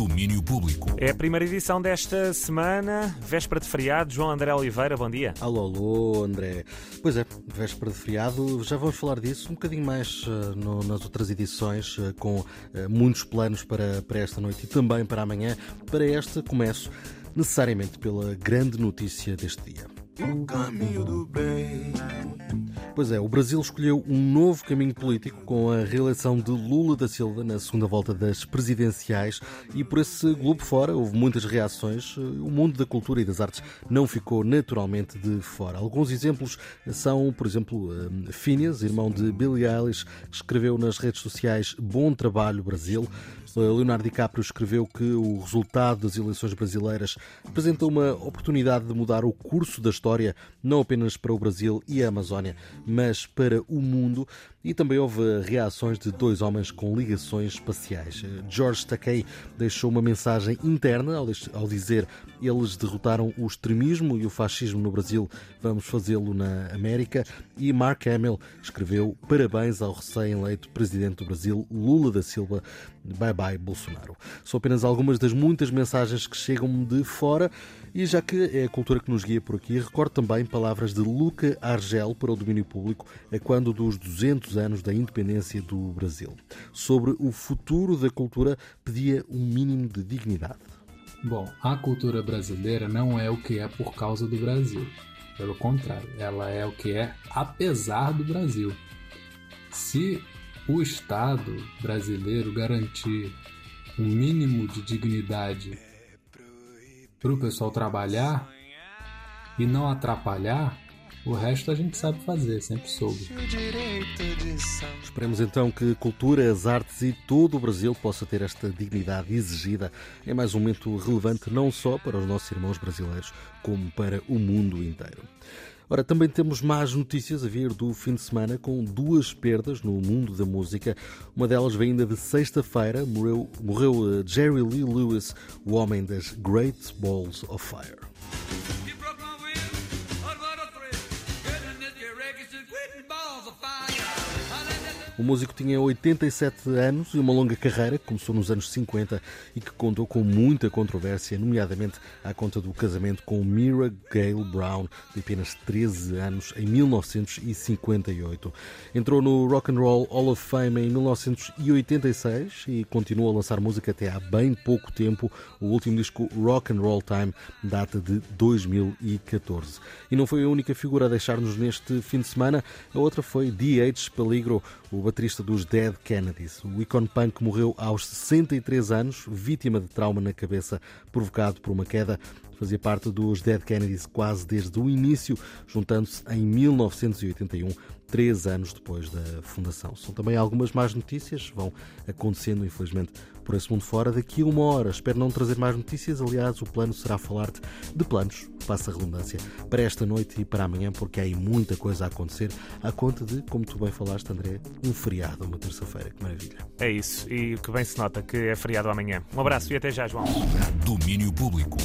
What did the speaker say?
Domínio Público. É a primeira edição desta semana, véspera de feriado. João André Oliveira, bom dia. Alô, alô, André. Pois é, véspera de feriado, já vamos falar disso um bocadinho mais uh, no, nas outras edições, uh, com uh, muitos planos para, para esta noite e também para amanhã. Para esta, começo necessariamente pela grande notícia deste dia. O caminho do bem. Pois é, o Brasil escolheu um novo caminho político com a reeleição de Lula da Silva na segunda volta das presidenciais e por esse globo fora houve muitas reações. O mundo da cultura e das artes não ficou naturalmente de fora. Alguns exemplos são, por exemplo, Phineas, irmão de Billie Eilish, escreveu nas redes sociais Bom Trabalho Brasil. Leonardo DiCaprio escreveu que o resultado das eleições brasileiras apresenta uma oportunidade de mudar o curso da história, não apenas para o Brasil e a Amazónia, mas para o mundo. E também houve reações de dois homens com ligações espaciais. George Takei deixou uma mensagem interna ao dizer eles derrotaram o extremismo e o fascismo no Brasil, vamos fazê-lo na América. E Mark Hamill escreveu parabéns ao recém-eleito presidente do Brasil, Lula da Silva. Bye bye, Bolsonaro. São apenas algumas das muitas mensagens que chegam de fora e já que é a cultura que nos guia por aqui, recordo também palavras de Luca Argel para o domínio público a quando dos 200 anos da independência do Brasil. Sobre o futuro da cultura, pedia um mínimo de dignidade. Bom, a cultura brasileira não é o que é por causa do Brasil. Pelo contrário, ela é o que é apesar do Brasil. Se o Estado brasileiro garantir um mínimo de dignidade para o pessoal trabalhar e não atrapalhar, o resto a gente sabe fazer, sempre soube. Esperemos então que cultura, as artes e todo o Brasil possa ter esta dignidade exigida em mais um momento relevante não só para os nossos irmãos brasileiros, como para o mundo inteiro. Ora, também temos más notícias a vir do fim de semana com duas perdas no mundo da música. Uma delas vem ainda de sexta-feira. Morreu, morreu eh, Jerry Lee Lewis, o homem das Great Balls of Fire. O músico tinha 87 anos e uma longa carreira que começou nos anos 50 e que contou com muita controvérsia, nomeadamente à conta do casamento com Mira Gale Brown, de apenas 13 anos, em 1958. Entrou no Rock and Roll Hall of Fame em 1986 e continuou a lançar música até há bem pouco tempo. O último disco, Rock and Roll Time, data de 2014. E não foi a única figura a deixar-nos neste fim de semana. A outra foi D.H. Peligro, o baterista dos Dead Kennedys. O icon punk morreu aos 63 anos, vítima de trauma na cabeça provocado por uma queda. Fazia parte dos Dead Kennedys quase desde o início, juntando-se em 1981 três anos depois da fundação. São também algumas más notícias, vão acontecendo, infelizmente, por esse mundo fora. Daqui a uma hora espero não trazer mais notícias. Aliás, o plano será falar-te de planos, passa a redundância, para esta noite e para amanhã, porque há aí muita coisa a acontecer, à conta de, como tu bem falaste, André, um feriado, uma terça-feira. Que maravilha. É isso, e o que bem se nota que é feriado amanhã. Um abraço e até já, João. Domínio Público.